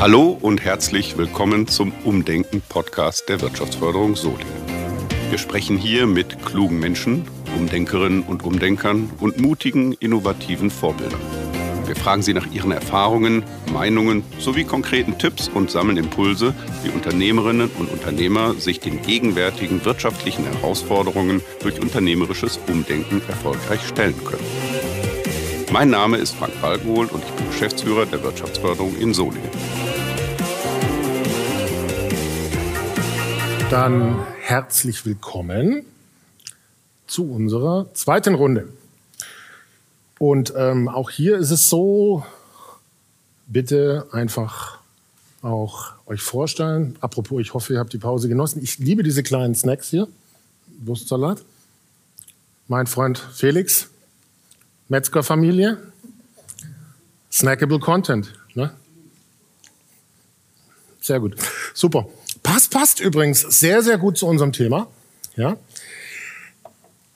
Hallo und herzlich willkommen zum Umdenken-Podcast der Wirtschaftsförderung Solingen. Wir sprechen hier mit klugen Menschen, Umdenkerinnen und Umdenkern und mutigen, innovativen Vorbildern. Wir fragen sie nach ihren Erfahrungen, Meinungen sowie konkreten Tipps und sammeln Impulse, wie Unternehmerinnen und Unternehmer sich den gegenwärtigen wirtschaftlichen Herausforderungen durch unternehmerisches Umdenken erfolgreich stellen können. Mein Name ist Frank Balkenhol und ich bin Geschäftsführer der Wirtschaftsförderung in Solingen. Dann herzlich willkommen zu unserer zweiten Runde. Und ähm, auch hier ist es so, bitte einfach auch euch vorstellen. Apropos, ich hoffe, ihr habt die Pause genossen. Ich liebe diese kleinen Snacks hier. Wurstsalat. Mein Freund Felix, Metzgerfamilie. Snackable Content. Ne? Sehr gut. Super. Passt, passt übrigens sehr, sehr gut zu unserem Thema. Ja.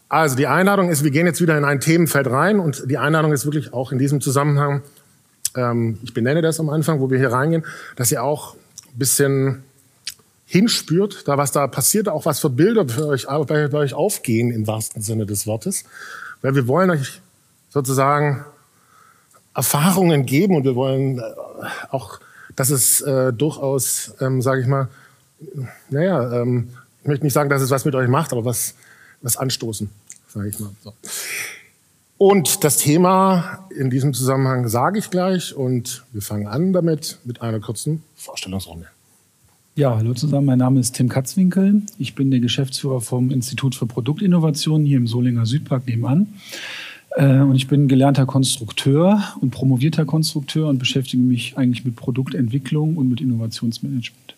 Also die Einladung ist, wir gehen jetzt wieder in ein Themenfeld rein und die Einladung ist wirklich auch in diesem Zusammenhang, ähm, ich benenne das am Anfang, wo wir hier reingehen, dass ihr auch ein bisschen hinspürt, da was da passiert, auch was für Bilder euch, bei, bei euch aufgehen im wahrsten Sinne des Wortes. Weil wir wollen euch sozusagen Erfahrungen geben und wir wollen äh, auch, dass es äh, durchaus, ähm, sage ich mal, naja, ähm, ich möchte nicht sagen, dass es was mit euch macht, aber was, was anstoßen, sage ich mal. So. Und das Thema in diesem Zusammenhang sage ich gleich und wir fangen an damit mit einer kurzen Vorstellungsrunde. Ja, hallo zusammen, mein Name ist Tim Katzwinkel. Ich bin der Geschäftsführer vom Institut für Produktinnovation hier im Solinger Südpark nebenan. Äh, und ich bin gelernter Konstrukteur und promovierter Konstrukteur und beschäftige mich eigentlich mit Produktentwicklung und mit Innovationsmanagement.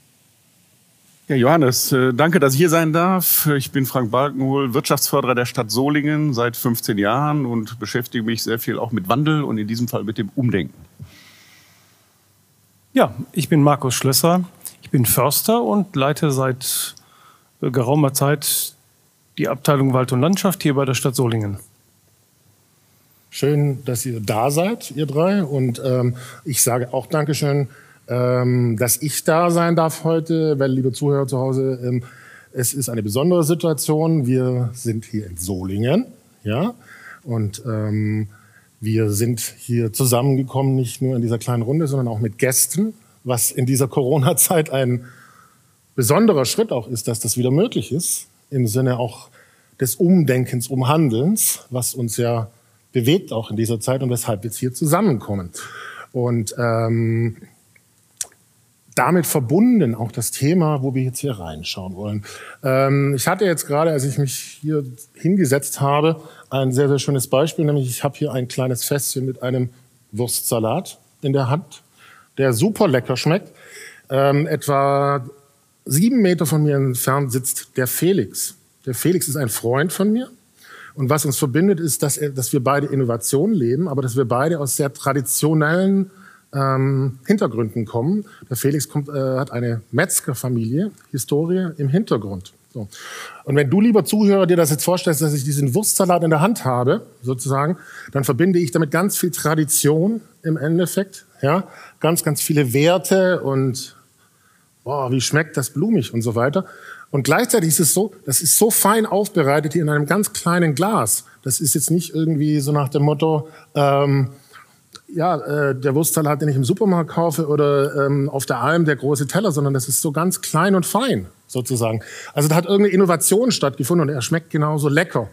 Ja, Johannes, äh, danke, dass ich hier sein darf. Ich bin Frank Balkenhol, Wirtschaftsförderer der Stadt Solingen seit 15 Jahren und beschäftige mich sehr viel auch mit Wandel und in diesem Fall mit dem Umdenken. Ja, ich bin Markus Schlösser. Ich bin Förster und leite seit äh, geraumer Zeit die Abteilung Wald und Landschaft hier bei der Stadt Solingen. Schön, dass ihr da seid, ihr drei. Und ähm, ich sage auch Dankeschön ähm, dass ich da sein darf heute, weil, liebe Zuhörer zu Hause, ähm, es ist eine besondere Situation. Wir sind hier in Solingen, ja, und ähm, wir sind hier zusammengekommen, nicht nur in dieser kleinen Runde, sondern auch mit Gästen, was in dieser Corona-Zeit ein besonderer Schritt auch ist, dass das wieder möglich ist, im Sinne auch des Umdenkens, Umhandelns, was uns ja bewegt auch in dieser Zeit und weshalb jetzt hier zusammenkommen. Und ähm, damit verbunden auch das Thema, wo wir jetzt hier reinschauen wollen. Ähm, ich hatte jetzt gerade, als ich mich hier hingesetzt habe, ein sehr, sehr schönes Beispiel, nämlich ich habe hier ein kleines Fässchen mit einem Wurstsalat in der Hand, der super lecker schmeckt. Ähm, etwa sieben Meter von mir entfernt sitzt der Felix. Der Felix ist ein Freund von mir. Und was uns verbindet, ist, dass, dass wir beide Innovation leben, aber dass wir beide aus sehr traditionellen ähm, Hintergründen kommen. Der Felix kommt, äh, hat eine Metzgerfamilie, Historie im Hintergrund. So. Und wenn du, lieber Zuhörer, dir das jetzt vorstellst, dass ich diesen Wurstsalat in der Hand habe, sozusagen, dann verbinde ich damit ganz viel Tradition im Endeffekt, ja, ganz, ganz viele Werte und boah, wie schmeckt das blumig und so weiter. Und gleichzeitig ist es so, das ist so fein aufbereitet hier in einem ganz kleinen Glas. Das ist jetzt nicht irgendwie so nach dem Motto, ähm, ja, äh, der Wurstsalat, den ich im Supermarkt kaufe oder ähm, auf der Alm der große Teller, sondern das ist so ganz klein und fein sozusagen. Also da hat irgendeine Innovation stattgefunden und er schmeckt genauso lecker.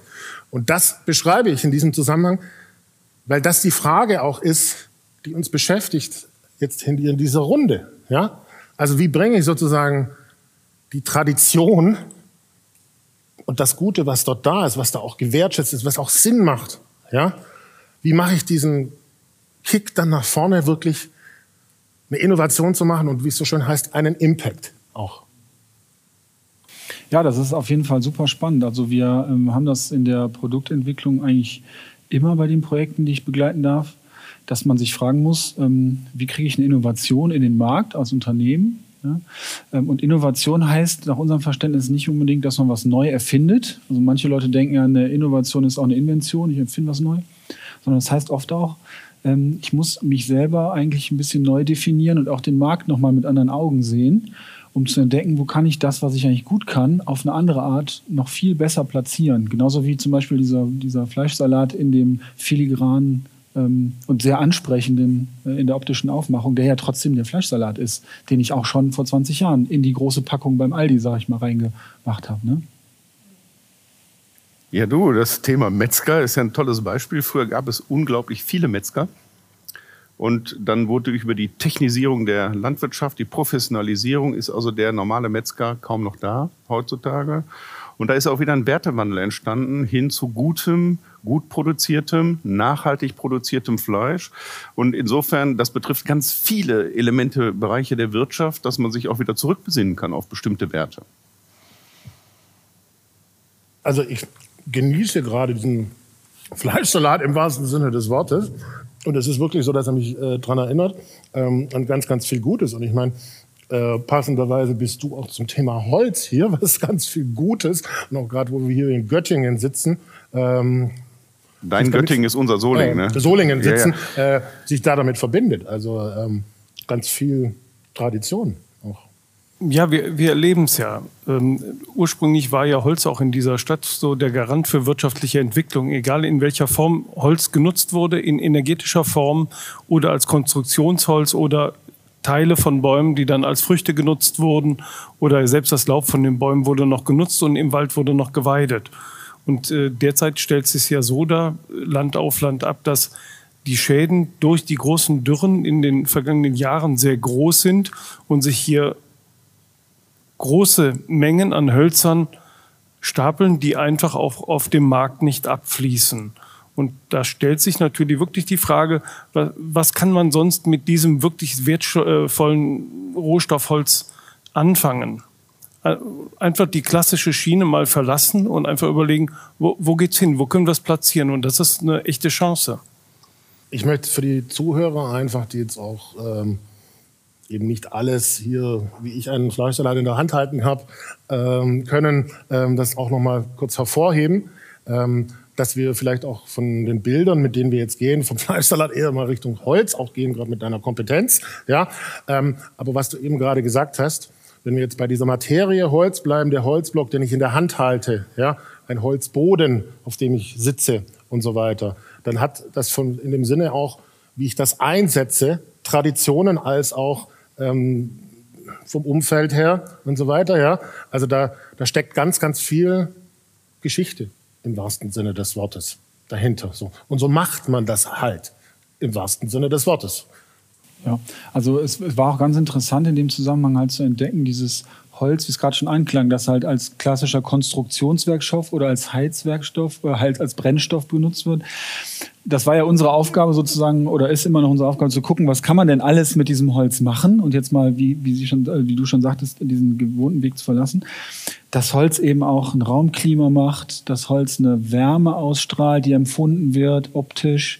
Und das beschreibe ich in diesem Zusammenhang, weil das die Frage auch ist, die uns beschäftigt jetzt in dieser Runde. Ja? Also wie bringe ich sozusagen die Tradition und das Gute, was dort da ist, was da auch gewertschätzt ist, was auch Sinn macht, ja? Wie mache ich diesen Kick dann nach vorne wirklich eine Innovation zu machen und wie es so schön heißt, einen Impact auch. Ja, das ist auf jeden Fall super spannend. Also wir ähm, haben das in der Produktentwicklung eigentlich immer bei den Projekten, die ich begleiten darf, dass man sich fragen muss, ähm, wie kriege ich eine Innovation in den Markt als Unternehmen? Ähm, und Innovation heißt nach unserem Verständnis nicht unbedingt, dass man was neu erfindet. Also manche Leute denken ja, eine Innovation ist auch eine Invention, ich empfinde was neu. Sondern das heißt oft auch, ähm, ich muss mich selber eigentlich ein bisschen neu definieren und auch den Markt nochmal mit anderen Augen sehen, um zu entdecken, wo kann ich das, was ich eigentlich gut kann, auf eine andere Art noch viel besser platzieren. Genauso wie zum Beispiel dieser, dieser Fleischsalat in dem filigranen ähm, und sehr ansprechenden äh, in der optischen Aufmachung, der ja trotzdem der Fleischsalat ist, den ich auch schon vor 20 Jahren in die große Packung beim Aldi, sag ich mal, reingemacht habe. Ne? Ja, du, das Thema Metzger ist ja ein tolles Beispiel. Früher gab es unglaublich viele Metzger. Und dann wurde über die Technisierung der Landwirtschaft, die Professionalisierung, ist also der normale Metzger kaum noch da heutzutage. Und da ist auch wieder ein Wertewandel entstanden hin zu gutem, gut produziertem, nachhaltig produziertem Fleisch. Und insofern, das betrifft ganz viele Elemente, Bereiche der Wirtschaft, dass man sich auch wieder zurückbesinnen kann auf bestimmte Werte. Also ich genieße gerade diesen Fleischsalat im wahrsten Sinne des Wortes. Und es ist wirklich so, dass er mich äh, daran erinnert ähm, an ganz, ganz viel Gutes. Und ich meine, äh, passenderweise bist du auch zum Thema Holz hier, was ganz viel Gutes. Und auch gerade, wo wir hier in Göttingen sitzen. Ähm, Dein Göttingen ist unser Solingen, äh, ne? Solingen sitzen, ja, ja. Äh, sich da damit verbindet. Also ähm, ganz viel Tradition. Ja, wir, wir erleben es ja. Ähm, ursprünglich war ja Holz auch in dieser Stadt so der Garant für wirtschaftliche Entwicklung, egal in welcher Form Holz genutzt wurde, in energetischer Form oder als Konstruktionsholz oder Teile von Bäumen, die dann als Früchte genutzt wurden oder selbst das Laub von den Bäumen wurde noch genutzt und im Wald wurde noch geweidet. Und äh, derzeit stellt sich ja so dar, Land auf Land ab, dass die Schäden durch die großen Dürren in den vergangenen Jahren sehr groß sind und sich hier große Mengen an Hölzern stapeln, die einfach auch auf dem Markt nicht abfließen. Und da stellt sich natürlich wirklich die Frage, was kann man sonst mit diesem wirklich wertvollen Rohstoffholz anfangen? Äh, einfach die klassische Schiene mal verlassen und einfach überlegen, wo, wo geht's hin? Wo können wir es platzieren? Und das ist eine echte Chance. Ich möchte für die Zuhörer einfach, die jetzt auch ähm, eben nicht alles hier, wie ich einen Fleischsalat in der Hand halten habe, ähm, können, ähm, das auch noch mal kurz hervorheben, ähm, dass wir vielleicht auch von den Bildern, mit denen wir jetzt gehen, vom Fleischsalat eher mal Richtung Holz auch gehen, gerade mit deiner Kompetenz. Ja, ähm, aber was du eben gerade gesagt hast, wenn wir jetzt bei dieser Materie Holz bleiben, der Holzblock, den ich in der Hand halte, ja, ein Holzboden, auf dem ich sitze und so weiter, dann hat das von in dem Sinne auch, wie ich das einsetze, Traditionen als auch ähm, vom Umfeld her und so weiter. Ja? Also da, da steckt ganz, ganz viel Geschichte im wahrsten Sinne des Wortes dahinter. So. Und so macht man das halt im wahrsten Sinne des Wortes. Ja, also es, war auch ganz interessant in dem Zusammenhang halt zu entdecken, dieses Holz, wie es gerade schon anklang, das halt als klassischer Konstruktionswerkstoff oder als Heizwerkstoff oder halt als Brennstoff benutzt wird. Das war ja unsere Aufgabe sozusagen oder ist immer noch unsere Aufgabe zu gucken, was kann man denn alles mit diesem Holz machen und jetzt mal, wie, wie, Sie schon, äh, wie du schon sagtest, diesen gewohnten Weg zu verlassen. Das Holz eben auch ein Raumklima macht, das Holz eine Wärme ausstrahlt, die empfunden wird optisch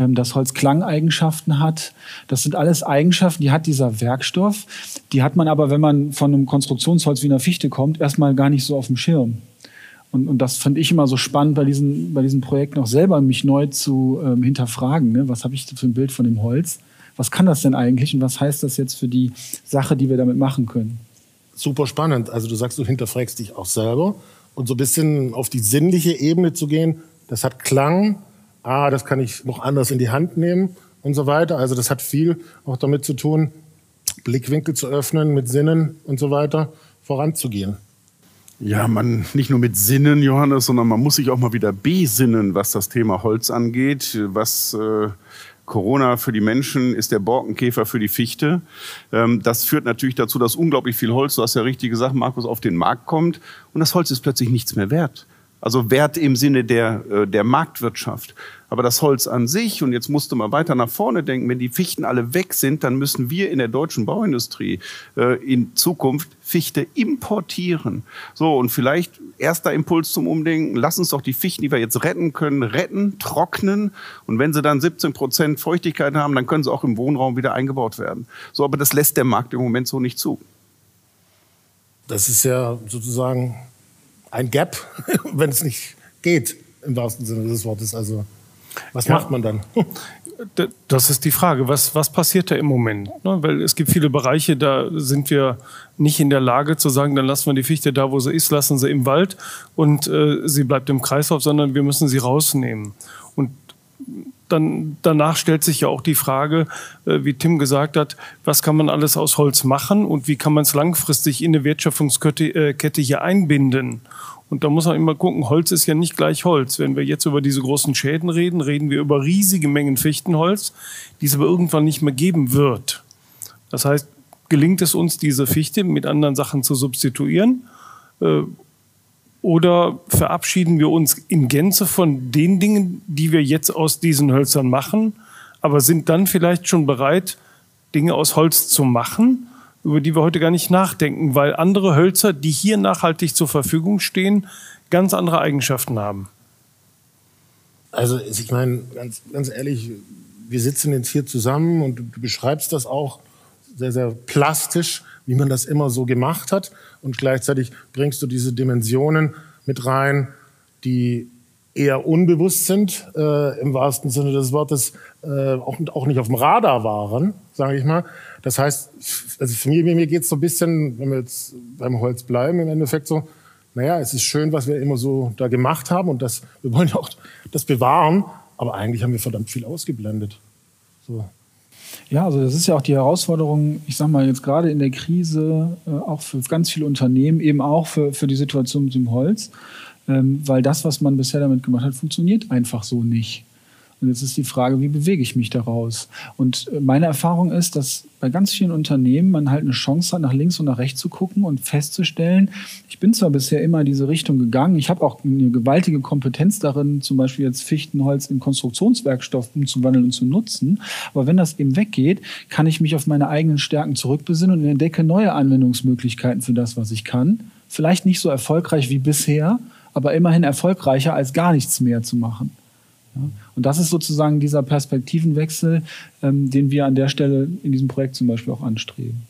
ähm, das Holz Klangeigenschaften hat. Das sind alles Eigenschaften, die hat dieser Werkstoff. Die hat man aber, wenn man von einem Konstruktionsholz wie einer Fichte kommt, erstmal gar nicht so auf dem Schirm. Und, und das fand ich immer so spannend bei diesen, bei diesen Projekten auch selber, mich neu zu ähm, hinterfragen. Ne? Was habe ich für ein Bild von dem Holz? Was kann das denn eigentlich und was heißt das jetzt für die Sache, die wir damit machen können? Super spannend. Also du sagst, du hinterfragst dich auch selber und so ein bisschen auf die sinnliche Ebene zu gehen. Das hat Klang, ah, das kann ich noch anders in die Hand nehmen und so weiter. Also das hat viel auch damit zu tun, Blickwinkel zu öffnen, mit Sinnen und so weiter voranzugehen. Ja, man nicht nur mit Sinnen, Johannes, sondern man muss sich auch mal wieder besinnen, was das Thema Holz angeht. Was äh, Corona für die Menschen ist der Borkenkäfer für die Fichte. Ähm, das führt natürlich dazu, dass unglaublich viel Holz, du hast ja richtig gesagt, Markus, auf den Markt kommt und das Holz ist plötzlich nichts mehr wert. Also Wert im Sinne der, äh, der Marktwirtschaft. Aber das Holz an sich, und jetzt musste man weiter nach vorne denken, wenn die Fichten alle weg sind, dann müssen wir in der deutschen Bauindustrie äh, in Zukunft Fichte importieren. So, und vielleicht erster Impuls zum Umdenken, lass uns doch die Fichten, die wir jetzt retten können, retten, trocknen. Und wenn sie dann 17 Prozent Feuchtigkeit haben, dann können sie auch im Wohnraum wieder eingebaut werden. So, aber das lässt der Markt im Moment so nicht zu. Das ist ja sozusagen ein Gap, wenn es nicht geht, im wahrsten Sinne des Wortes. Also was ja. macht man dann? Das ist die Frage, was, was passiert da im Moment? Ne, weil es gibt viele Bereiche, da sind wir nicht in der Lage zu sagen, dann lassen wir die Fichte da, wo sie ist, lassen sie im Wald und äh, sie bleibt im Kreislauf, sondern wir müssen sie rausnehmen. Und dann, danach stellt sich ja auch die Frage, äh, wie Tim gesagt hat, was kann man alles aus Holz machen und wie kann man es langfristig in eine Wertschöpfungskette äh, hier einbinden? Und da muss man immer gucken, Holz ist ja nicht gleich Holz. Wenn wir jetzt über diese großen Schäden reden, reden wir über riesige Mengen Fichtenholz, die es aber irgendwann nicht mehr geben wird. Das heißt, gelingt es uns, diese Fichte mit anderen Sachen zu substituieren? Oder verabschieden wir uns in Gänze von den Dingen, die wir jetzt aus diesen Hölzern machen, aber sind dann vielleicht schon bereit, Dinge aus Holz zu machen, über die wir heute gar nicht nachdenken, weil andere Hölzer, die hier nachhaltig zur Verfügung stehen, ganz andere Eigenschaften haben. Also ich meine, ganz, ganz ehrlich, wir sitzen jetzt hier zusammen und du beschreibst das auch sehr, sehr plastisch, wie man das immer so gemacht hat. Und gleichzeitig bringst du diese Dimensionen mit rein, die eher unbewusst sind, äh, im wahrsten Sinne des Wortes, äh, auch, auch nicht auf dem Radar waren, sage ich mal. Das heißt, also für mich, mir geht es so ein bisschen, wenn wir jetzt beim Holz bleiben, im Endeffekt so, naja, es ist schön, was wir immer so da gemacht haben und das, wir wollen auch das bewahren, aber eigentlich haben wir verdammt viel ausgeblendet. So. Ja, also das ist ja auch die Herausforderung, ich sage mal jetzt gerade in der Krise, äh, auch für ganz viele Unternehmen, eben auch für, für die Situation mit dem Holz, ähm, weil das, was man bisher damit gemacht hat, funktioniert einfach so nicht. Und jetzt ist die Frage, wie bewege ich mich daraus? Und äh, meine Erfahrung ist, dass bei ganz vielen Unternehmen man halt eine Chance hat, nach links und nach rechts zu gucken und festzustellen, ich bin zwar bisher immer diese Richtung gegangen, ich habe auch eine gewaltige Kompetenz darin, zum Beispiel jetzt Fichtenholz in Konstruktionswerkstoff umzuwandeln und zu nutzen, aber wenn das eben weggeht, kann ich mich auf meine eigenen Stärken zurückbesinnen und entdecke neue Anwendungsmöglichkeiten für das, was ich kann. Vielleicht nicht so erfolgreich wie bisher, aber immerhin erfolgreicher als gar nichts mehr zu machen. Und das ist sozusagen dieser Perspektivenwechsel, ähm, den wir an der Stelle in diesem Projekt zum Beispiel auch anstreben.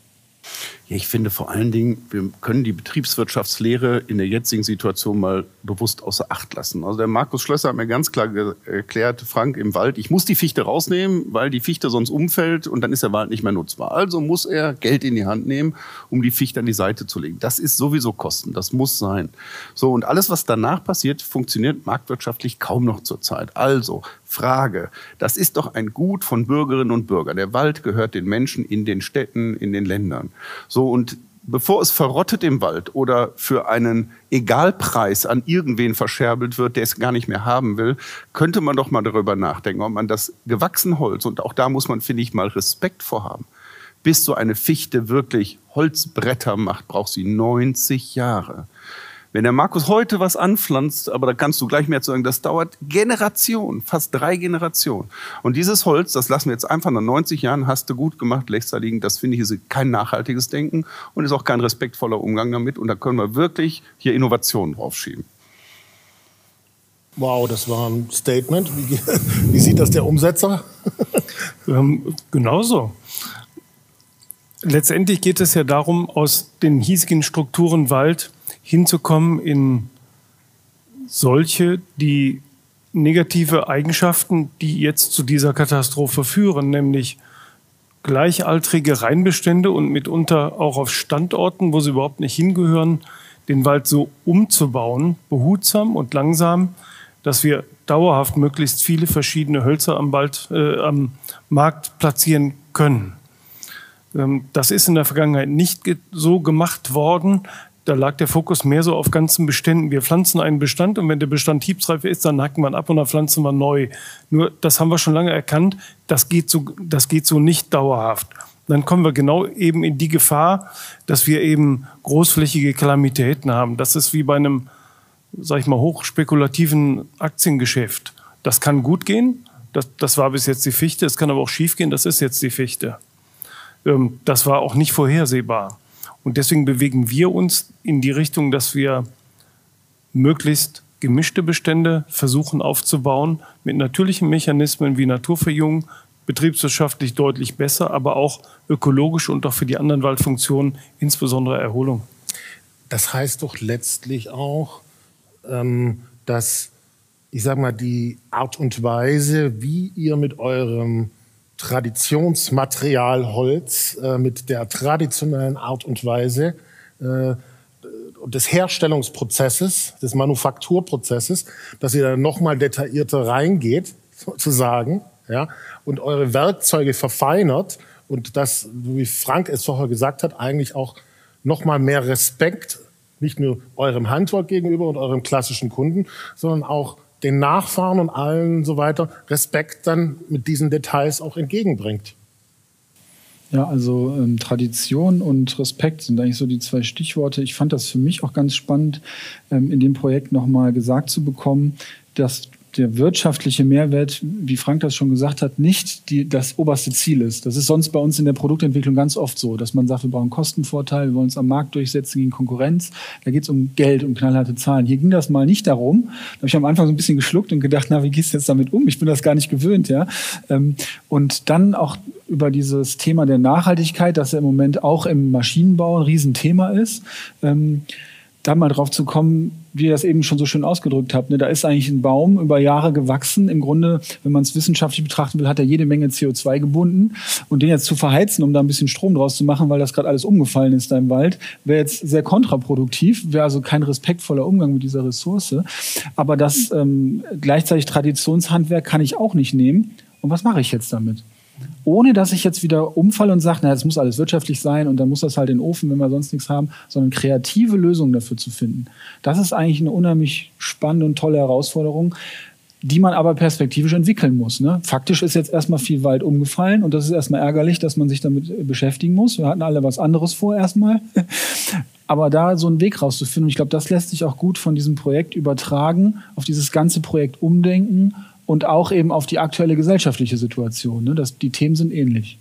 Ja, ich finde vor allen Dingen, wir können die Betriebswirtschaftslehre in der jetzigen Situation mal bewusst außer Acht lassen. Also der Markus Schlösser hat mir ganz klar erklärt, Frank im Wald, ich muss die Fichte rausnehmen, weil die Fichte sonst umfällt und dann ist der Wald nicht mehr nutzbar. Also muss er Geld in die Hand nehmen, um die Fichte an die Seite zu legen. Das ist sowieso Kosten, das muss sein. So, und alles, was danach passiert, funktioniert marktwirtschaftlich kaum noch zurzeit. Also, Frage, das ist doch ein Gut von Bürgerinnen und Bürgern. Der Wald gehört den Menschen in den Städten, in den Ländern. So, und bevor es verrottet im Wald oder für einen Egalpreis an irgendwen verscherbelt wird, der es gar nicht mehr haben will, könnte man doch mal darüber nachdenken, ob man das gewachsene Holz, und auch da muss man, finde ich, mal Respekt vorhaben, bis so eine Fichte wirklich Holzbretter macht, braucht sie 90 Jahre. Wenn der Markus heute was anpflanzt, aber da kannst du gleich mehr zu sagen, das dauert Generationen, fast drei Generationen. Und dieses Holz, das lassen wir jetzt einfach nach 90 Jahren, hast du gut gemacht, lächst da liegen, das finde ich ist kein nachhaltiges Denken und ist auch kein respektvoller Umgang damit. Und da können wir wirklich hier Innovationen draufschieben. Wow, das war ein Statement. Wie, wie sieht das der Umsetzer? ähm, genauso. Letztendlich geht es ja darum, aus den hiesigen Strukturen Wald hinzukommen in solche, die negative Eigenschaften, die jetzt zu dieser Katastrophe führen, nämlich gleichaltrige Reinbestände und mitunter auch auf Standorten, wo sie überhaupt nicht hingehören, den Wald so umzubauen, behutsam und langsam, dass wir dauerhaft möglichst viele verschiedene Hölzer am, Wald, äh, am Markt platzieren können. Ähm, das ist in der Vergangenheit nicht so gemacht worden da lag der Fokus mehr so auf ganzen Beständen. Wir pflanzen einen Bestand und wenn der Bestand hiebsreif ist, dann hacken wir ab und dann pflanzen wir neu. Nur, das haben wir schon lange erkannt, das geht so, das geht so nicht dauerhaft. Dann kommen wir genau eben in die Gefahr, dass wir eben großflächige Kalamitäten haben. Das ist wie bei einem, sag ich mal, hochspekulativen Aktiengeschäft. Das kann gut gehen. Das, das war bis jetzt die Fichte. Es kann aber auch schief gehen. Das ist jetzt die Fichte. Ähm, das war auch nicht vorhersehbar. Und deswegen bewegen wir uns in die Richtung, dass wir möglichst gemischte Bestände versuchen aufzubauen mit natürlichen Mechanismen wie Naturverjüngung, betriebswirtschaftlich deutlich besser, aber auch ökologisch und auch für die anderen Waldfunktionen, insbesondere Erholung. Das heißt doch letztlich auch, ähm, dass ich sag mal, die Art und Weise, wie ihr mit eurem Traditionsmaterial Holz, äh, mit der traditionellen Art und Weise äh, des Herstellungsprozesses, des Manufakturprozesses, dass ihr da nochmal detaillierter reingeht, sozusagen, ja, und eure Werkzeuge verfeinert und das, wie Frank es vorher gesagt hat, eigentlich auch nochmal mehr Respekt, nicht nur eurem Handwerk gegenüber und eurem klassischen Kunden, sondern auch den Nachfahren und allen so weiter Respekt dann mit diesen Details auch entgegenbringt. Ja, also ähm, Tradition und Respekt sind eigentlich so die zwei Stichworte. Ich fand das für mich auch ganz spannend, ähm, in dem Projekt nochmal gesagt zu bekommen, dass der wirtschaftliche Mehrwert, wie Frank das schon gesagt hat, nicht die, das oberste Ziel ist. Das ist sonst bei uns in der Produktentwicklung ganz oft so, dass man sagt, wir brauchen Kostenvorteil, wir wollen uns am Markt durchsetzen gegen Konkurrenz. Da geht es um Geld, um knallharte Zahlen. Hier ging das mal nicht darum. Da habe ich am Anfang so ein bisschen geschluckt und gedacht, na, wie gehst du jetzt damit um? Ich bin das gar nicht gewöhnt, ja. Ähm, und dann auch über dieses Thema der Nachhaltigkeit, das ja im Moment auch im Maschinenbau ein Riesenthema ist. Da mal drauf zu kommen, wie ihr das eben schon so schön ausgedrückt habt. Ne? Da ist eigentlich ein Baum über Jahre gewachsen. Im Grunde, wenn man es wissenschaftlich betrachten will, hat er jede Menge CO2 gebunden. Und den jetzt zu verheizen, um da ein bisschen Strom draus zu machen, weil das gerade alles umgefallen ist da im Wald, wäre jetzt sehr kontraproduktiv, wäre also kein respektvoller Umgang mit dieser Ressource. Aber das ähm, gleichzeitig Traditionshandwerk kann ich auch nicht nehmen. Und was mache ich jetzt damit? Ohne dass ich jetzt wieder umfalle und sage, na, das muss alles wirtschaftlich sein und dann muss das halt in den Ofen, wenn wir sonst nichts haben, sondern kreative Lösungen dafür zu finden. Das ist eigentlich eine unheimlich spannende und tolle Herausforderung, die man aber perspektivisch entwickeln muss. Ne? Faktisch ist jetzt erstmal viel Wald umgefallen und das ist erstmal ärgerlich, dass man sich damit beschäftigen muss. Wir hatten alle was anderes vor erstmal. Aber da so einen Weg rauszufinden, ich glaube, das lässt sich auch gut von diesem Projekt übertragen, auf dieses ganze Projekt umdenken und auch eben auf die aktuelle gesellschaftliche Situation. Ne? Das, die Themen sind ähnlich.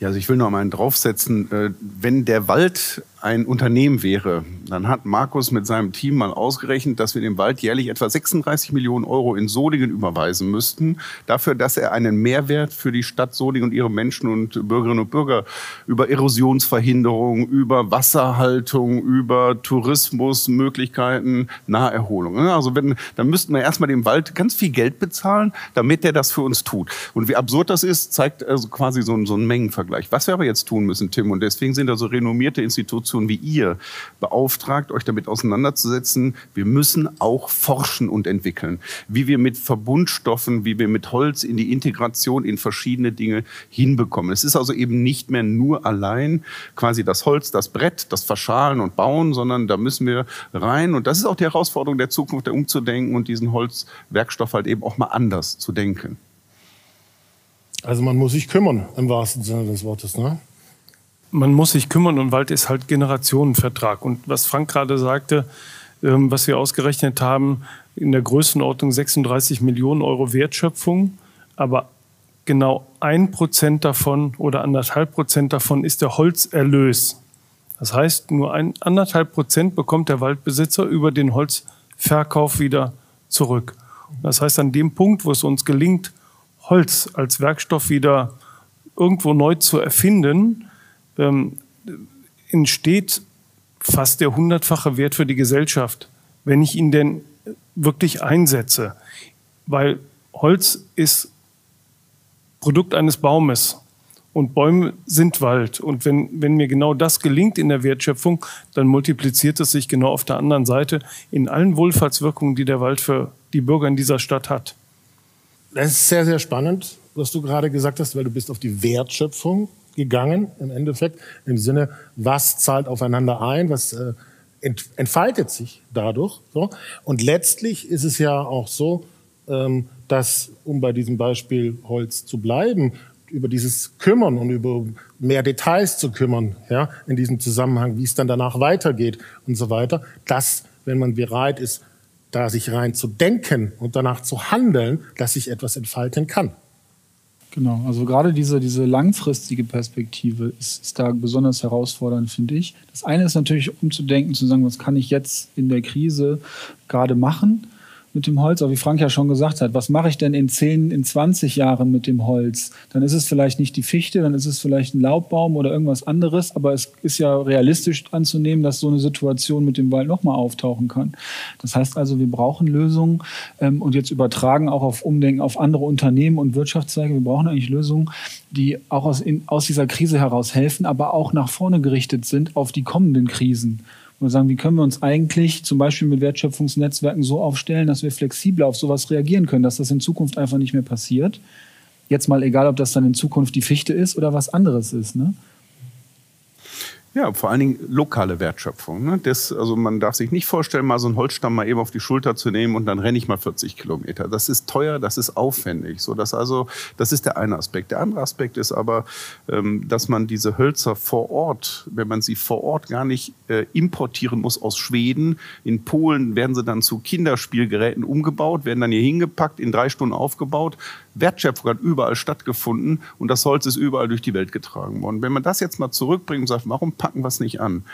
Ja, also ich will noch mal draufsetzen. Äh, wenn der Wald ein Unternehmen wäre, dann hat Markus mit seinem Team mal ausgerechnet, dass wir dem Wald jährlich etwa 36 Millionen Euro in Solingen überweisen müssten, dafür, dass er einen Mehrwert für die Stadt Solingen und ihre Menschen und Bürgerinnen und Bürger über Erosionsverhinderung, über Wasserhaltung, über Tourismusmöglichkeiten, Naherholung. Also wenn, dann müssten wir erstmal dem Wald ganz viel Geld bezahlen, damit der das für uns tut. Und wie absurd das ist, zeigt also quasi so ein, so ein Mengenvergleich. Was wir aber jetzt tun müssen, Tim, und deswegen sind da so renommierte Institutionen Institutionen wie ihr beauftragt, euch damit auseinanderzusetzen. Wir müssen auch forschen und entwickeln, wie wir mit Verbundstoffen, wie wir mit Holz in die Integration in verschiedene Dinge hinbekommen. Es ist also eben nicht mehr nur allein quasi das Holz, das Brett, das Verschalen und Bauen, sondern da müssen wir rein. Und das ist auch die Herausforderung der Zukunft, der umzudenken und diesen Holzwerkstoff halt eben auch mal anders zu denken. Also man muss sich kümmern, im wahrsten Sinne des Wortes. Ne? Man muss sich kümmern und Wald ist halt Generationenvertrag. Und was Frank gerade sagte, ähm, was wir ausgerechnet haben, in der Größenordnung 36 Millionen Euro Wertschöpfung, aber genau ein Prozent davon oder anderthalb Prozent davon ist der Holzerlös. Das heißt, nur ein anderthalb Prozent bekommt der Waldbesitzer über den Holzverkauf wieder zurück. Das heißt, an dem Punkt, wo es uns gelingt, Holz als Werkstoff wieder irgendwo neu zu erfinden, ähm, entsteht fast der hundertfache Wert für die Gesellschaft, wenn ich ihn denn wirklich einsetze. Weil Holz ist Produkt eines Baumes und Bäume sind Wald. Und wenn, wenn mir genau das gelingt in der Wertschöpfung, dann multipliziert es sich genau auf der anderen Seite in allen Wohlfahrtswirkungen, die der Wald für die Bürger in dieser Stadt hat. Das ist sehr, sehr spannend, was du gerade gesagt hast, weil du bist auf die Wertschöpfung gegangen im Endeffekt, im Sinne, was zahlt aufeinander ein, was äh, entfaltet sich dadurch. So. Und letztlich ist es ja auch so, ähm, dass, um bei diesem Beispiel Holz zu bleiben, über dieses Kümmern und über mehr Details zu kümmern, ja, in diesem Zusammenhang, wie es dann danach weitergeht und so weiter, dass, wenn man bereit ist, da sich rein zu denken und danach zu handeln, dass sich etwas entfalten kann. Genau, also gerade diese, diese langfristige Perspektive ist, ist da besonders herausfordernd, finde ich. Das eine ist natürlich umzudenken, zu sagen, was kann ich jetzt in der Krise gerade machen? Mit dem Holz, aber wie Frank ja schon gesagt hat, was mache ich denn in 10, in 20 Jahren mit dem Holz? Dann ist es vielleicht nicht die Fichte, dann ist es vielleicht ein Laubbaum oder irgendwas anderes, aber es ist ja realistisch anzunehmen, dass so eine Situation mit dem Wald nochmal auftauchen kann. Das heißt also, wir brauchen Lösungen ähm, und jetzt übertragen auch auf Umdenken auf andere Unternehmen und Wirtschaftszweige. Wir brauchen eigentlich Lösungen, die auch aus, in, aus dieser Krise heraus helfen, aber auch nach vorne gerichtet sind auf die kommenden Krisen und sagen, wie können wir uns eigentlich zum Beispiel mit Wertschöpfungsnetzwerken so aufstellen, dass wir flexibler auf sowas reagieren können, dass das in Zukunft einfach nicht mehr passiert. Jetzt mal egal, ob das dann in Zukunft die Fichte ist oder was anderes ist. Ne? Ja, vor allen Dingen lokale Wertschöpfung. Ne? Das, also man darf sich nicht vorstellen, mal so einen Holzstamm mal eben auf die Schulter zu nehmen und dann renne ich mal 40 Kilometer. Das ist teuer, das ist aufwendig. So, das also, das ist der eine Aspekt. Der andere Aspekt ist aber, ähm, dass man diese Hölzer vor Ort, wenn man sie vor Ort gar nicht äh, importieren muss aus Schweden, in Polen werden sie dann zu Kinderspielgeräten umgebaut, werden dann hier hingepackt, in drei Stunden aufgebaut. Wertschöpfung hat überall stattgefunden und das Holz ist überall durch die Welt getragen worden. Wenn man das jetzt mal zurückbringt und sagt, warum packen wir nicht an?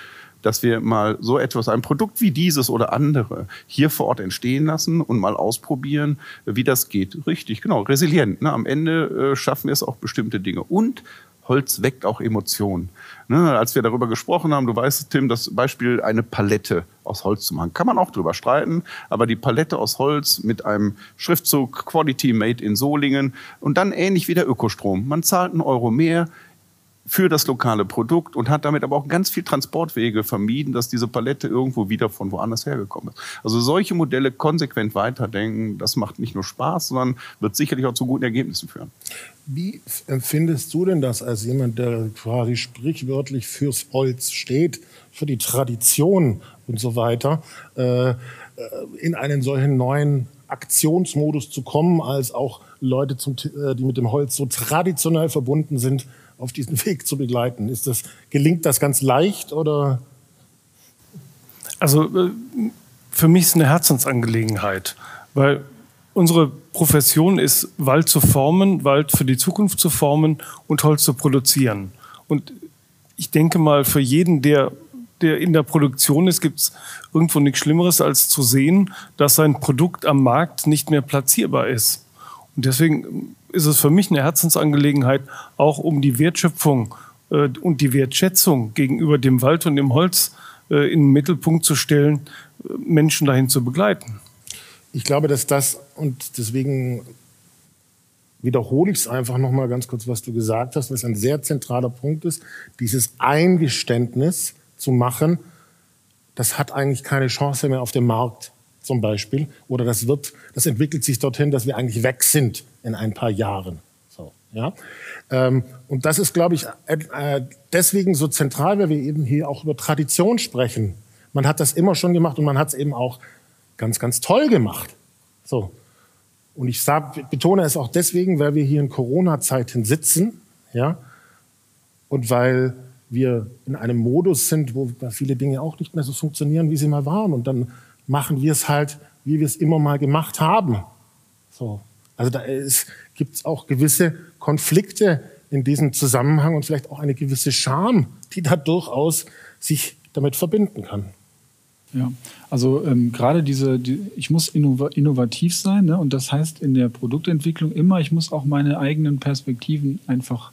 dass wir mal so etwas, ein Produkt wie dieses oder andere hier vor Ort entstehen lassen und mal ausprobieren, wie das geht. Richtig, genau, resilient. Ne? Am Ende äh, schaffen wir es auch bestimmte Dinge. Und Holz weckt auch Emotionen. Ne, als wir darüber gesprochen haben, du weißt, Tim, das Beispiel, eine Palette aus Holz zu machen. Kann man auch drüber streiten, aber die Palette aus Holz mit einem Schriftzug Quality Made in Solingen und dann ähnlich wie der Ökostrom. Man zahlt einen Euro mehr, für das lokale Produkt und hat damit aber auch ganz viel Transportwege vermieden, dass diese Palette irgendwo wieder von woanders hergekommen ist. Also solche Modelle konsequent weiterdenken, das macht nicht nur Spaß, sondern wird sicherlich auch zu guten Ergebnissen führen. Wie empfindest du denn das als jemand, der quasi sprichwörtlich fürs Holz steht, für die Tradition und so weiter, äh, äh, in einen solchen neuen Aktionsmodus zu kommen, als auch Leute, äh, die mit dem Holz so traditionell verbunden sind, auf diesen Weg zu begleiten? Ist das, gelingt das ganz leicht oder? Also äh, für mich ist es eine Herzensangelegenheit, weil unsere Profession ist, Wald zu formen, Wald für die Zukunft zu formen und Holz zu produzieren. Und ich denke mal, für jeden, der, der in der Produktion ist, gibt es irgendwo nichts Schlimmeres, als zu sehen, dass sein Produkt am Markt nicht mehr platzierbar ist. Und deswegen ist es für mich eine Herzensangelegenheit, auch um die Wertschöpfung äh, und die Wertschätzung gegenüber dem Wald und dem Holz äh, in den Mittelpunkt zu stellen, äh, Menschen dahin zu begleiten. Ich glaube, dass das, und deswegen wiederhole ich es einfach nochmal ganz kurz, was du gesagt hast, was ein sehr zentraler Punkt ist, dieses Eingeständnis zu machen, das hat eigentlich keine Chance mehr auf dem Markt zum Beispiel. Oder das wird, das entwickelt sich dorthin, dass wir eigentlich weg sind in ein paar Jahren. So, ja. Ähm, und das ist, glaube ich, äh, deswegen so zentral, weil wir eben hier auch über Tradition sprechen. Man hat das immer schon gemacht und man hat es eben auch ganz, ganz toll gemacht. So. Und ich sag, betone es auch deswegen, weil wir hier in Corona-Zeiten sitzen, ja, und weil wir in einem Modus sind, wo viele Dinge auch nicht mehr so funktionieren, wie sie mal waren. Und dann machen wir es halt, wie wir es immer mal gemacht haben. So. Also da gibt es auch gewisse Konflikte in diesem Zusammenhang und vielleicht auch eine gewisse Scham, die da durchaus sich damit verbinden kann. Ja, also ähm, gerade diese, die, ich muss innovativ sein ne? und das heißt in der Produktentwicklung immer, ich muss auch meine eigenen Perspektiven einfach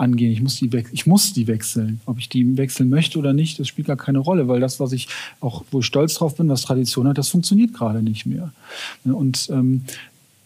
angehen. Ich muss die, ich muss die wechseln. Ob ich die wechseln möchte oder nicht, das spielt gar keine Rolle, weil das, was ich auch, wo ich stolz drauf bin, was Tradition hat, das funktioniert gerade nicht mehr. Und ähm,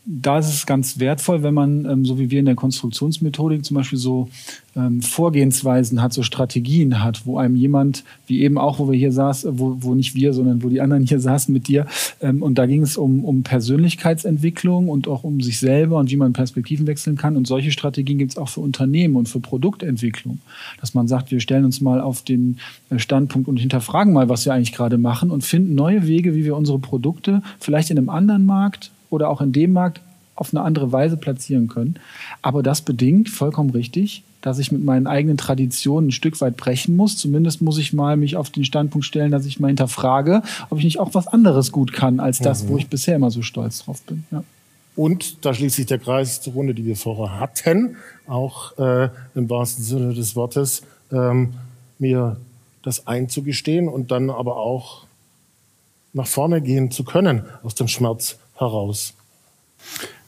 da ist es ganz wertvoll, wenn man, ähm, so wie wir in der Konstruktionsmethodik zum Beispiel so ähm, Vorgehensweisen hat, so Strategien hat, wo einem jemand, wie eben auch, wo wir hier saßen, wo, wo nicht wir, sondern wo die anderen hier saßen mit dir, ähm, und da ging es um, um Persönlichkeitsentwicklung und auch um sich selber und wie man Perspektiven wechseln kann. Und solche Strategien gibt es auch für Unternehmen und für Produktentwicklung. Dass man sagt, wir stellen uns mal auf den äh, Standpunkt und hinterfragen mal, was wir eigentlich gerade machen und finden neue Wege, wie wir unsere Produkte vielleicht in einem anderen Markt oder auch in dem Markt auf eine andere Weise platzieren können. Aber das bedingt, vollkommen richtig, dass ich mit meinen eigenen Traditionen ein Stück weit brechen muss. Zumindest muss ich mal mich auf den Standpunkt stellen, dass ich mal hinterfrage, ob ich nicht auch was anderes gut kann als das, mhm. wo ich bisher immer so stolz drauf bin. Ja. Und da schließt sich der Kreis zur Runde, die wir vorher hatten, auch äh, im wahrsten Sinne des Wortes, ähm, mir das einzugestehen und dann aber auch nach vorne gehen zu können aus dem Schmerz heraus.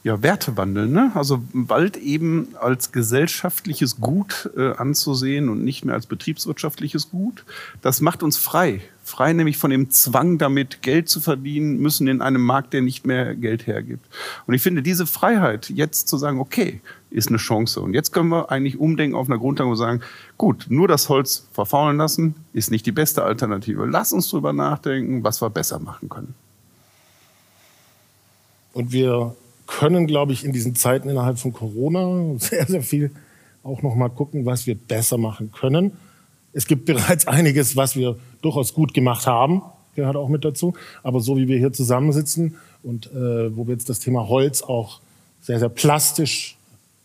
Ja, Wertewandel, ne? Also bald eben als gesellschaftliches Gut äh, anzusehen und nicht mehr als betriebswirtschaftliches Gut. Das macht uns frei. Frei nämlich von dem Zwang, damit Geld zu verdienen müssen in einem Markt, der nicht mehr Geld hergibt. Und ich finde, diese Freiheit, jetzt zu sagen, okay, ist eine Chance. Und jetzt können wir eigentlich umdenken auf einer Grundlage und sagen, gut, nur das Holz verfaulen lassen ist nicht die beste Alternative. Lass uns drüber nachdenken, was wir besser machen können. Und wir können, glaube ich, in diesen Zeiten innerhalb von Corona sehr, sehr viel auch noch mal gucken, was wir besser machen können. Es gibt bereits einiges, was wir durchaus gut gemacht haben, gehört auch mit dazu. Aber so wie wir hier zusammensitzen und äh, wo wir jetzt das Thema Holz auch sehr, sehr plastisch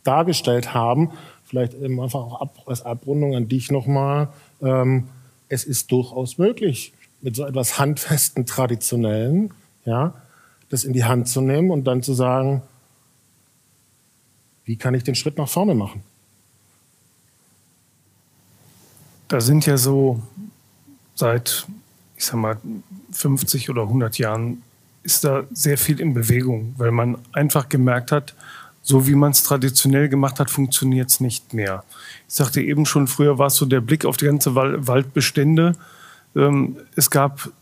dargestellt haben, vielleicht eben einfach auch ab, als Abrundung an dich nochmal, ähm, es ist durchaus möglich, mit so etwas handfesten, traditionellen, ja, das in die Hand zu nehmen und dann zu sagen, wie kann ich den Schritt nach vorne machen? Da sind ja so seit, ich sag mal, 50 oder 100 Jahren ist da sehr viel in Bewegung, weil man einfach gemerkt hat, so wie man es traditionell gemacht hat, funktioniert es nicht mehr. Ich sagte eben schon, früher war es so der Blick auf die ganze Waldbestände. Ähm, es gab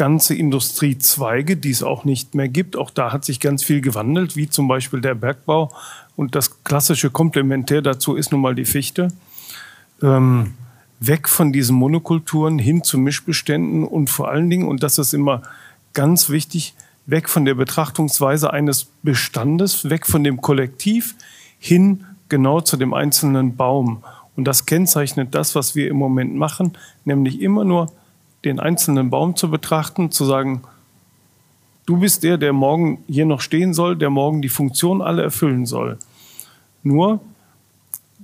ganze Industriezweige, die es auch nicht mehr gibt. Auch da hat sich ganz viel gewandelt, wie zum Beispiel der Bergbau. Und das klassische Komplementär dazu ist nun mal die Fichte. Ähm, weg von diesen Monokulturen hin zu Mischbeständen und vor allen Dingen, und das ist immer ganz wichtig, weg von der Betrachtungsweise eines Bestandes, weg von dem Kollektiv hin genau zu dem einzelnen Baum. Und das kennzeichnet das, was wir im Moment machen, nämlich immer nur den einzelnen Baum zu betrachten, zu sagen, du bist der, der morgen hier noch stehen soll, der morgen die Funktion alle erfüllen soll. Nur,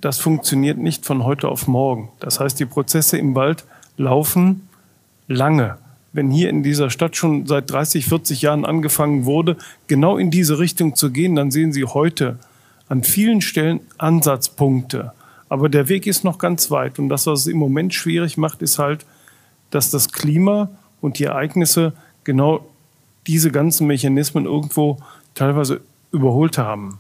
das funktioniert nicht von heute auf morgen. Das heißt, die Prozesse im Wald laufen lange. Wenn hier in dieser Stadt schon seit 30, 40 Jahren angefangen wurde, genau in diese Richtung zu gehen, dann sehen Sie heute an vielen Stellen Ansatzpunkte. Aber der Weg ist noch ganz weit. Und das, was es im Moment schwierig macht, ist halt, dass das Klima und die Ereignisse genau diese ganzen Mechanismen irgendwo teilweise überholt haben.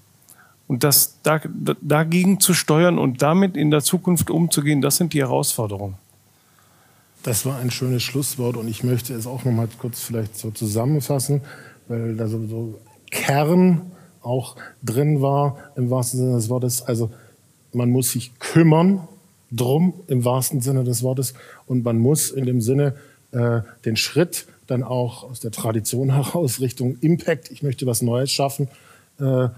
Und das da, dagegen zu steuern und damit in der Zukunft umzugehen, das sind die Herausforderungen. Das war ein schönes Schlusswort und ich möchte es auch noch mal kurz vielleicht so zusammenfassen, weil da so, so Kern auch drin war im wahrsten Sinne des Wortes. Also man muss sich kümmern drum im wahrsten Sinne des Wortes. Und man muss in dem Sinne äh, den Schritt dann auch aus der Tradition heraus Richtung Impact, ich möchte was Neues schaffen, äh,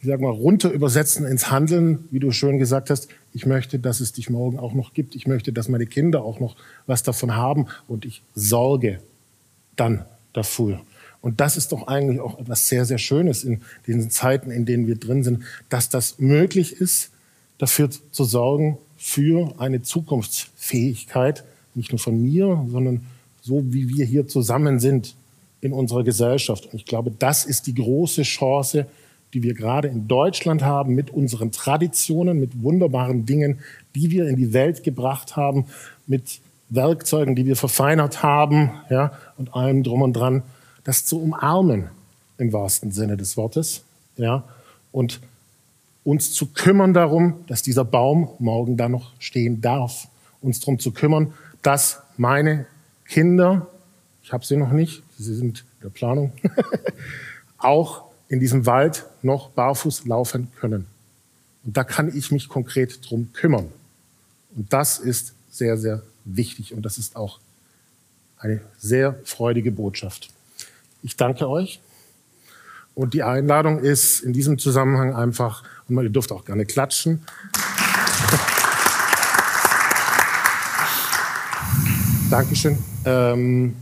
ich sag mal, runter übersetzen ins Handeln, wie du schön gesagt hast. Ich möchte, dass es dich morgen auch noch gibt. Ich möchte, dass meine Kinder auch noch was davon haben und ich sorge dann dafür. Und das ist doch eigentlich auch etwas sehr, sehr Schönes in diesen Zeiten, in denen wir drin sind, dass das möglich ist, dafür zu sorgen, für eine Zukunftsfähigkeit, nicht nur von mir, sondern so wie wir hier zusammen sind in unserer Gesellschaft. Und ich glaube, das ist die große Chance, die wir gerade in Deutschland haben mit unseren Traditionen, mit wunderbaren Dingen, die wir in die Welt gebracht haben, mit Werkzeugen, die wir verfeinert haben, ja, und allem drum und dran, das zu umarmen im wahrsten Sinne des Wortes, ja, und uns zu kümmern darum, dass dieser Baum morgen da noch stehen darf. Uns darum zu kümmern, dass meine Kinder, ich habe sie noch nicht, sie sind in der Planung, auch in diesem Wald noch barfuß laufen können. Und da kann ich mich konkret drum kümmern. Und das ist sehr, sehr wichtig und das ist auch eine sehr freudige Botschaft. Ich danke euch. Und die Einladung ist in diesem Zusammenhang einfach, und ihr dürft auch gerne klatschen. Dankeschön. Ähm,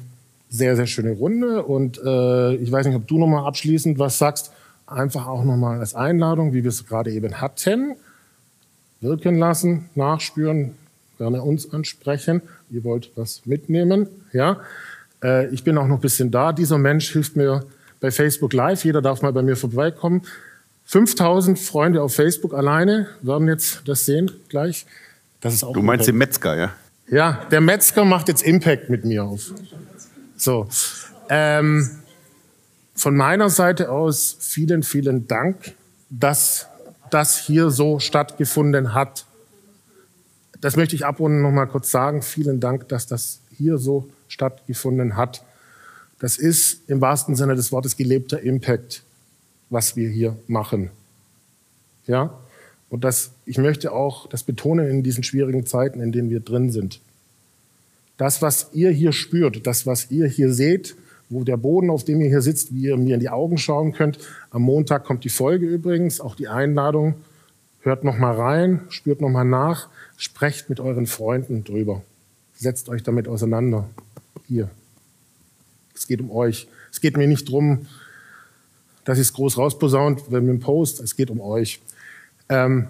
sehr, sehr schöne Runde. Und äh, ich weiß nicht, ob du nochmal abschließend was sagst. Einfach auch nochmal als Einladung, wie wir es gerade eben hatten. Wirken lassen, nachspüren, gerne uns ansprechen. Ihr wollt was mitnehmen. Ja? Äh, ich bin auch noch ein bisschen da. Dieser Mensch hilft mir bei Facebook Live. Jeder darf mal bei mir vorbeikommen. 5000 Freunde auf Facebook alleine werden jetzt das sehen gleich. Das ist auch du meinst den Metzger, ja? Ja, der Metzger macht jetzt Impact mit mir auf. So. Ähm, von meiner Seite aus vielen, vielen Dank, dass das hier so stattgefunden hat. Das möchte ich ab und noch mal kurz sagen. Vielen Dank, dass das hier so stattgefunden hat. Das ist im wahrsten Sinne des Wortes gelebter Impact, was wir hier machen. Ja? Und das, ich möchte auch das betonen in diesen schwierigen Zeiten, in denen wir drin sind. Das, was ihr hier spürt, das, was ihr hier seht, wo der Boden, auf dem ihr hier sitzt, wie ihr mir in die Augen schauen könnt. Am Montag kommt die Folge übrigens, auch die Einladung. Hört noch mal rein, spürt noch mal nach, sprecht mit euren Freunden drüber. Setzt euch damit auseinander. Hier. Es geht um euch. Es geht mir nicht drum, dass ich es groß rausposaunt mit dem Post. Es geht um euch. Ähm,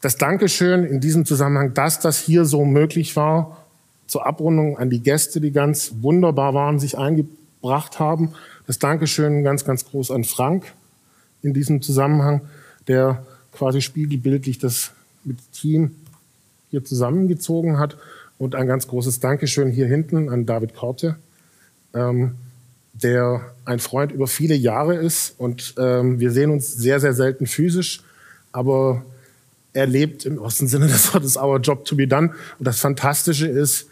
das Dankeschön in diesem Zusammenhang, dass das hier so möglich war, zur Abrundung an die Gäste, die ganz wunderbar waren, sich eingebracht haben. Das Dankeschön ganz, ganz groß an Frank in diesem Zusammenhang, der quasi spiegelbildlich das mit Team hier zusammengezogen hat. Und ein ganz großes Dankeschön hier hinten an David Korte, ähm, der ein Freund über viele Jahre ist. Und ähm, wir sehen uns sehr, sehr selten physisch, aber er lebt im wahrsten Sinne des Wortes our job to be done. Und das Fantastische ist,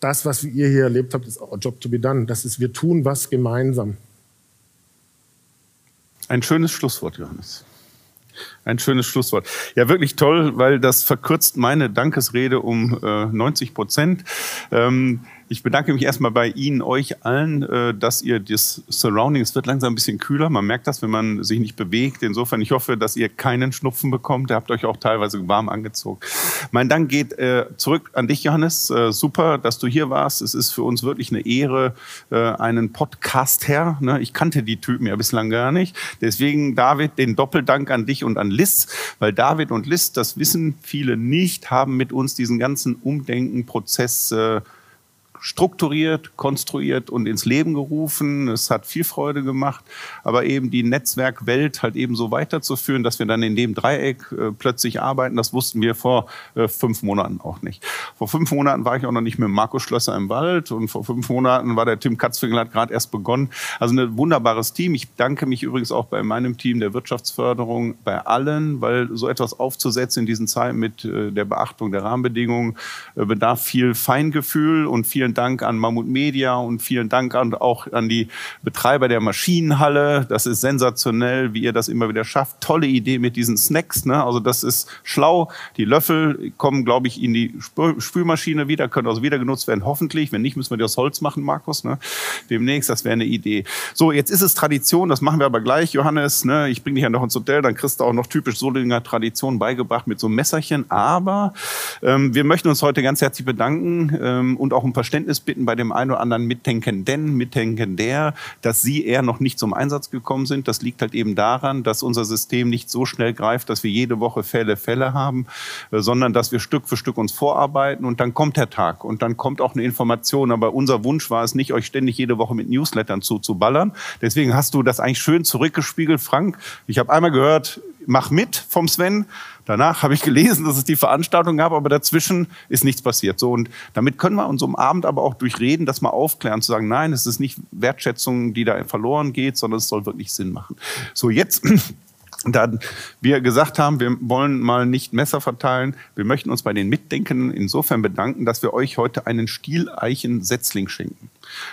das, was ihr hier erlebt habt, ist our job to be done. Das ist, wir tun was gemeinsam. Ein schönes Schlusswort, Johannes. Ein schönes Schlusswort. Ja, wirklich toll, weil das verkürzt meine Dankesrede um äh, 90 Prozent. Ähm, ich bedanke mich erstmal bei Ihnen, euch allen, äh, dass ihr das Surrounding, es wird langsam ein bisschen kühler, man merkt das, wenn man sich nicht bewegt. Insofern, ich hoffe, dass ihr keinen Schnupfen bekommt. Ihr habt euch auch teilweise warm angezogen. Mein Dank geht äh, zurück an dich, Johannes. Äh, super, dass du hier warst. Es ist für uns wirklich eine Ehre, einen Podcast her. Ne? Ich kannte die Typen ja bislang gar nicht. Deswegen, David, den Doppeldank an dich und an Liz, weil David und Liz, das wissen viele nicht, haben mit uns diesen ganzen Umdenken-Prozess strukturiert, konstruiert und ins Leben gerufen. Es hat viel Freude gemacht, aber eben die Netzwerkwelt halt eben so weiterzuführen, dass wir dann in dem Dreieck äh, plötzlich arbeiten, das wussten wir vor äh, fünf Monaten auch nicht. Vor fünf Monaten war ich auch noch nicht mit Markus Schlösser im Wald und vor fünf Monaten war der Tim Katzfingel hat gerade erst begonnen. Also ein wunderbares Team. Ich danke mich übrigens auch bei meinem Team der Wirtschaftsförderung, bei allen, weil so etwas aufzusetzen in diesen Zeiten mit äh, der Beachtung der Rahmenbedingungen äh, bedarf viel Feingefühl und vielen Dank an Mammut Media und vielen Dank an, auch an die Betreiber der Maschinenhalle. Das ist sensationell, wie ihr das immer wieder schafft. Tolle Idee mit diesen Snacks. Ne? Also das ist schlau. Die Löffel kommen, glaube ich, in die Spülmaschine wieder, können also wieder genutzt werden, hoffentlich. Wenn nicht, müssen wir die aus Holz machen, Markus. Ne? Demnächst, das wäre eine Idee. So, jetzt ist es Tradition, das machen wir aber gleich, Johannes. Ne? Ich bringe dich ja noch ins Hotel, dann kriegst du auch noch typisch Solinger Tradition beigebracht mit so einem Messerchen. Aber ähm, wir möchten uns heute ganz herzlich bedanken ähm, und auch um Verständnis Verständnis bitten bei dem einen oder anderen Mitdenkenden, Mitdenkender, dass sie eher noch nicht zum Einsatz gekommen sind. Das liegt halt eben daran, dass unser System nicht so schnell greift, dass wir jede Woche Fälle, Fälle haben, äh, sondern dass wir Stück für Stück uns vorarbeiten und dann kommt der Tag und dann kommt auch eine Information. Aber unser Wunsch war es nicht, euch ständig jede Woche mit Newslettern zuzuballern. Deswegen hast du das eigentlich schön zurückgespiegelt, Frank. Ich habe einmal gehört, mach mit vom Sven. Danach habe ich gelesen, dass es die Veranstaltung gab, aber dazwischen ist nichts passiert. So und damit können wir uns um Abend aber auch durchreden, das mal aufklären, zu sagen, nein, es ist nicht Wertschätzung, die da verloren geht, sondern es soll wirklich Sinn machen. So jetzt da wir gesagt haben, wir wollen mal nicht Messer verteilen, wir möchten uns bei den Mitdenkenden insofern bedanken, dass wir euch heute einen Stieleichen-Setzling schenken.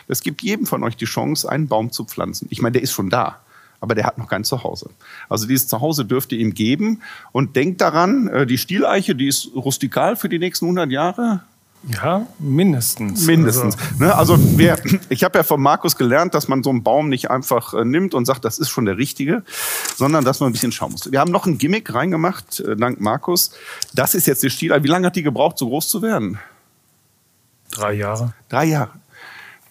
Das gibt jedem von euch die Chance, einen Baum zu pflanzen. Ich meine, der ist schon da aber der hat noch kein Zuhause. Also dieses Zuhause dürft ihr ihm geben und denkt daran, äh, die Stieleiche, die ist rustikal für die nächsten 100 Jahre. Ja, mindestens. Mindestens. Also, ne, also wer, ich habe ja von Markus gelernt, dass man so einen Baum nicht einfach äh, nimmt und sagt, das ist schon der richtige, sondern dass man ein bisschen schauen muss. Wir haben noch ein Gimmick reingemacht, äh, dank Markus. Das ist jetzt die Stieleiche. Wie lange hat die gebraucht, so groß zu werden? Drei Jahre. Drei Jahre.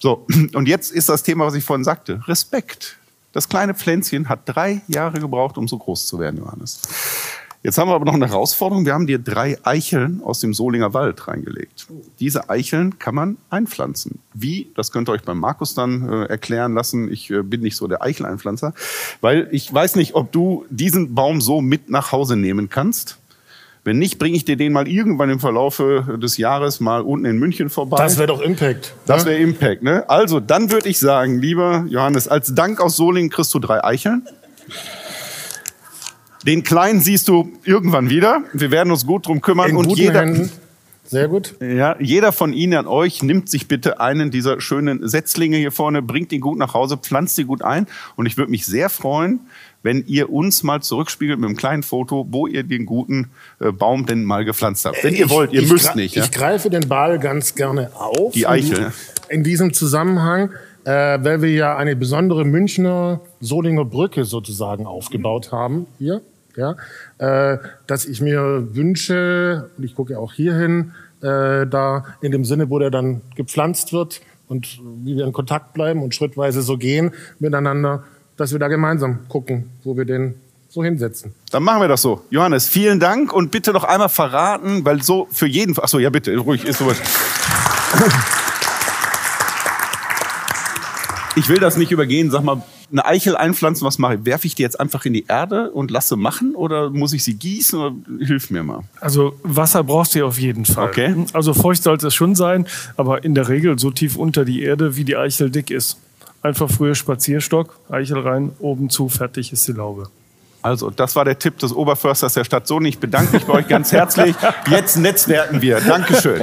So, und jetzt ist das Thema, was ich vorhin sagte. Respekt. Das kleine Pflänzchen hat drei Jahre gebraucht, um so groß zu werden, Johannes. Jetzt haben wir aber noch eine Herausforderung. Wir haben dir drei Eicheln aus dem Solinger Wald reingelegt. Diese Eicheln kann man einpflanzen. Wie? Das könnt ihr euch beim Markus dann äh, erklären lassen. Ich äh, bin nicht so der Eicheleinpflanzer, weil ich weiß nicht, ob du diesen Baum so mit nach Hause nehmen kannst. Wenn nicht, bringe ich dir den mal irgendwann im Verlaufe des Jahres mal unten in München vorbei. Das wäre doch Impact. Das wäre Impact, ne? Also, dann würde ich sagen, lieber Johannes, als Dank aus Solingen kriegst du drei Eicheln. Den kleinen siehst du irgendwann wieder. Wir werden uns gut drum kümmern. In und jeder, Händen. Sehr gut. ja, jeder von Ihnen an euch nimmt sich bitte einen dieser schönen Setzlinge hier vorne, bringt ihn gut nach Hause, pflanzt sie gut ein. Und ich würde mich sehr freuen, wenn ihr uns mal zurückspiegelt mit einem kleinen Foto, wo ihr den guten äh, Baum denn mal gepflanzt habt. Wenn ihr Ich- wollt, ihr müsst nicht. Ja? Ich greife den Ball ganz gerne auf. Die Eichel? In diesem Zusammenhang, äh, weil wir ja eine besondere Münchner Solinger Brücke sozusagen aufgebaut haben hier. Ja, äh, dass ich mir wünsche, und ich gucke auch hier hin, äh, da in dem Sinne, wo der dann gepflanzt wird und wie wir in Kontakt bleiben und schrittweise so gehen miteinander, dass wir da gemeinsam gucken, wo wir den so hinsetzen. Dann machen wir das so. Johannes, vielen Dank und bitte noch einmal verraten, weil so für jeden. Ach so, ja bitte, ruhig, ist sowas. Ich will das nicht übergehen. Sag mal, eine Eichel einpflanzen, was mache ich? Werfe ich die jetzt einfach in die Erde und lasse machen oder muss ich sie gießen? Oder hilf mir mal. Also Wasser brauchst du auf jeden Fall. Okay. Also feucht sollte es schon sein, aber in der Regel so tief unter die Erde, wie die Eichel dick ist. Einfach früher Spazierstock, Eichel rein, oben zu, fertig ist die Laube. Also, das war der Tipp des Oberförsters der Stadt Sohn. Ich bedanke mich bei euch ganz herzlich. Jetzt netzwerken wir. Dankeschön.